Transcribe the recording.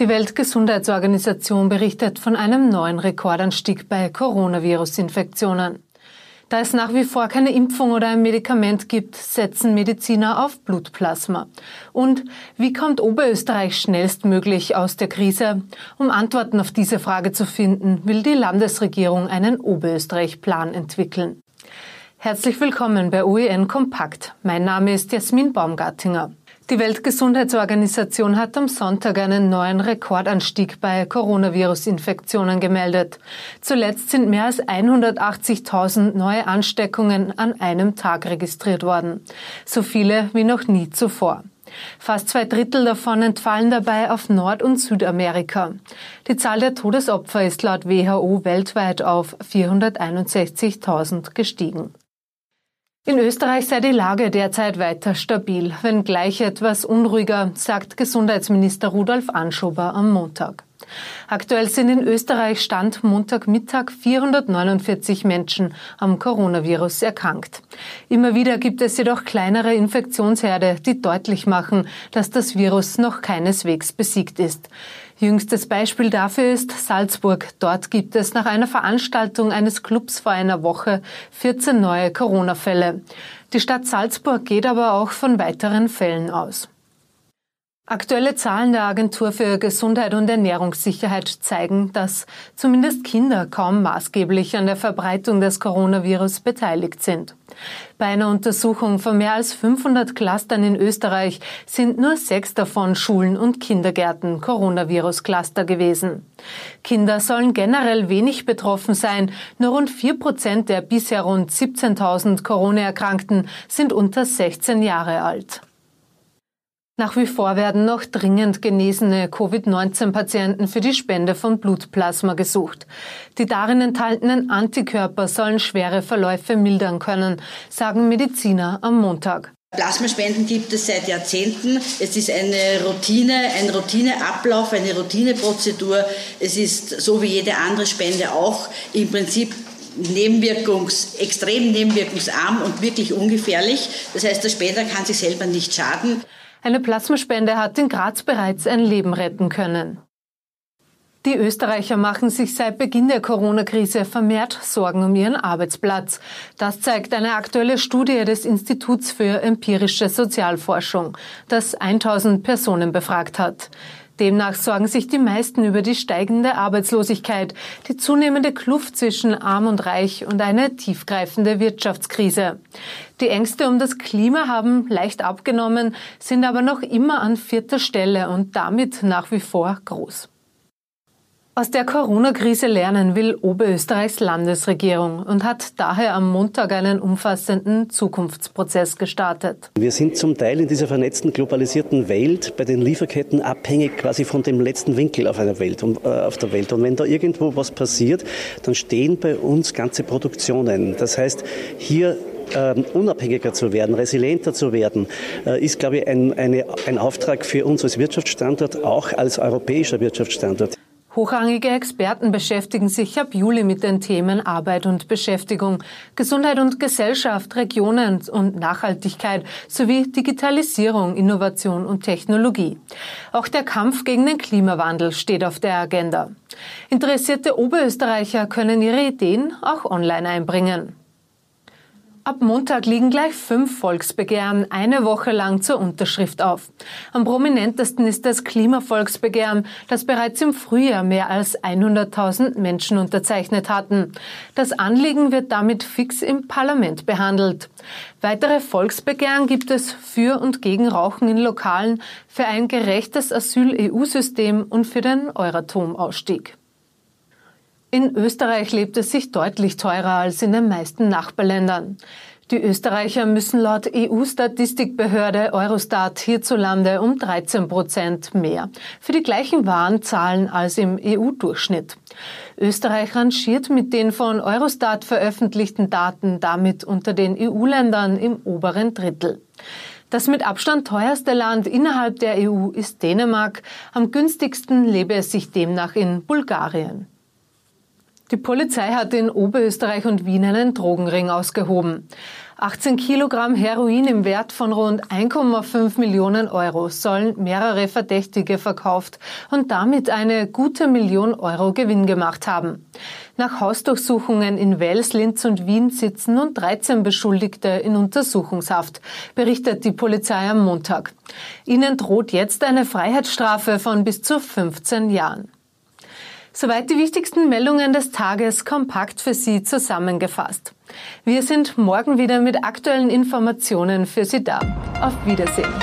Die Weltgesundheitsorganisation berichtet von einem neuen Rekordanstieg bei Coronavirus-Infektionen. Da es nach wie vor keine Impfung oder ein Medikament gibt, setzen Mediziner auf Blutplasma. Und wie kommt Oberösterreich schnellstmöglich aus der Krise? Um Antworten auf diese Frage zu finden, will die Landesregierung einen Oberösterreich-Plan entwickeln. Herzlich willkommen bei OEN Kompakt. Mein Name ist Jasmin Baumgartinger. Die Weltgesundheitsorganisation hat am Sonntag einen neuen Rekordanstieg bei Coronavirus-Infektionen gemeldet. Zuletzt sind mehr als 180.000 neue Ansteckungen an einem Tag registriert worden. So viele wie noch nie zuvor. Fast zwei Drittel davon entfallen dabei auf Nord- und Südamerika. Die Zahl der Todesopfer ist laut WHO weltweit auf 461.000 gestiegen. In Österreich sei die Lage derzeit weiter stabil, wenngleich etwas unruhiger, sagt Gesundheitsminister Rudolf Anschober am Montag. Aktuell sind in Österreich Stand Montagmittag 449 Menschen am Coronavirus erkrankt. Immer wieder gibt es jedoch kleinere Infektionsherde, die deutlich machen, dass das Virus noch keineswegs besiegt ist. Jüngstes Beispiel dafür ist Salzburg. Dort gibt es nach einer Veranstaltung eines Clubs vor einer Woche 14 neue Corona-Fälle. Die Stadt Salzburg geht aber auch von weiteren Fällen aus. Aktuelle Zahlen der Agentur für Gesundheit und Ernährungssicherheit zeigen, dass zumindest Kinder kaum maßgeblich an der Verbreitung des Coronavirus beteiligt sind. Bei einer Untersuchung von mehr als 500 Clustern in Österreich sind nur sechs davon Schulen und Kindergärten Coronavirus-Cluster gewesen. Kinder sollen generell wenig betroffen sein. Nur rund vier Prozent der bisher rund 17.000 Corona-Erkrankten sind unter 16 Jahre alt. Nach wie vor werden noch dringend genesene Covid-19-Patienten für die Spende von Blutplasma gesucht. Die darin enthaltenen Antikörper sollen schwere Verläufe mildern können, sagen Mediziner am Montag. Plasmaspenden gibt es seit Jahrzehnten. Es ist eine Routine, ein Routineablauf, eine Routineprozedur. Es ist so wie jede andere Spende auch im Prinzip nebenwirkungs, extrem nebenwirkungsarm und wirklich ungefährlich. Das heißt, der Spender kann sich selber nicht schaden. Eine Plasmaspende hat in Graz bereits ein Leben retten können. Die Österreicher machen sich seit Beginn der Corona-Krise vermehrt Sorgen um ihren Arbeitsplatz. Das zeigt eine aktuelle Studie des Instituts für empirische Sozialforschung, das 1000 Personen befragt hat. Demnach sorgen sich die meisten über die steigende Arbeitslosigkeit, die zunehmende Kluft zwischen Arm und Reich und eine tiefgreifende Wirtschaftskrise. Die Ängste um das Klima haben leicht abgenommen, sind aber noch immer an vierter Stelle und damit nach wie vor groß. Aus der Corona-Krise lernen will Oberösterreichs Landesregierung und hat daher am Montag einen umfassenden Zukunftsprozess gestartet. Wir sind zum Teil in dieser vernetzten, globalisierten Welt bei den Lieferketten abhängig quasi von dem letzten Winkel auf, einer Welt, äh, auf der Welt. Und wenn da irgendwo was passiert, dann stehen bei uns ganze Produktionen. Das heißt, hier ähm, unabhängiger zu werden, resilienter zu werden, äh, ist, glaube ich, ein, eine, ein Auftrag für uns als Wirtschaftsstandort, auch als europäischer Wirtschaftsstandort. Hochrangige Experten beschäftigen sich ab Juli mit den Themen Arbeit und Beschäftigung, Gesundheit und Gesellschaft, Regionen und Nachhaltigkeit sowie Digitalisierung, Innovation und Technologie. Auch der Kampf gegen den Klimawandel steht auf der Agenda. Interessierte Oberösterreicher können ihre Ideen auch online einbringen. Ab Montag liegen gleich fünf Volksbegehren eine Woche lang zur Unterschrift auf. Am prominentesten ist das Klimavolksbegehren, das bereits im Frühjahr mehr als 100.000 Menschen unterzeichnet hatten. Das Anliegen wird damit fix im Parlament behandelt. Weitere Volksbegehren gibt es für und gegen Rauchen in Lokalen, für ein gerechtes Asyl-EU-System und für den Euratom-Ausstieg. In Österreich lebt es sich deutlich teurer als in den meisten Nachbarländern. Die Österreicher müssen laut EU-Statistikbehörde Eurostat hierzulande um 13 Prozent mehr für die gleichen Waren zahlen als im EU-Durchschnitt. Österreich rangiert mit den von Eurostat veröffentlichten Daten damit unter den EU-Ländern im oberen Drittel. Das mit Abstand teuerste Land innerhalb der EU ist Dänemark. Am günstigsten lebe es sich demnach in Bulgarien. Die Polizei hat in Oberösterreich und Wien einen Drogenring ausgehoben. 18 Kilogramm Heroin im Wert von rund 1,5 Millionen Euro sollen mehrere Verdächtige verkauft und damit eine gute Million Euro Gewinn gemacht haben. Nach Hausdurchsuchungen in Wels, Linz und Wien sitzen nun 13 Beschuldigte in Untersuchungshaft, berichtet die Polizei am Montag. Ihnen droht jetzt eine Freiheitsstrafe von bis zu 15 Jahren. Soweit die wichtigsten Meldungen des Tages kompakt für Sie zusammengefasst. Wir sind morgen wieder mit aktuellen Informationen für Sie da. Auf Wiedersehen.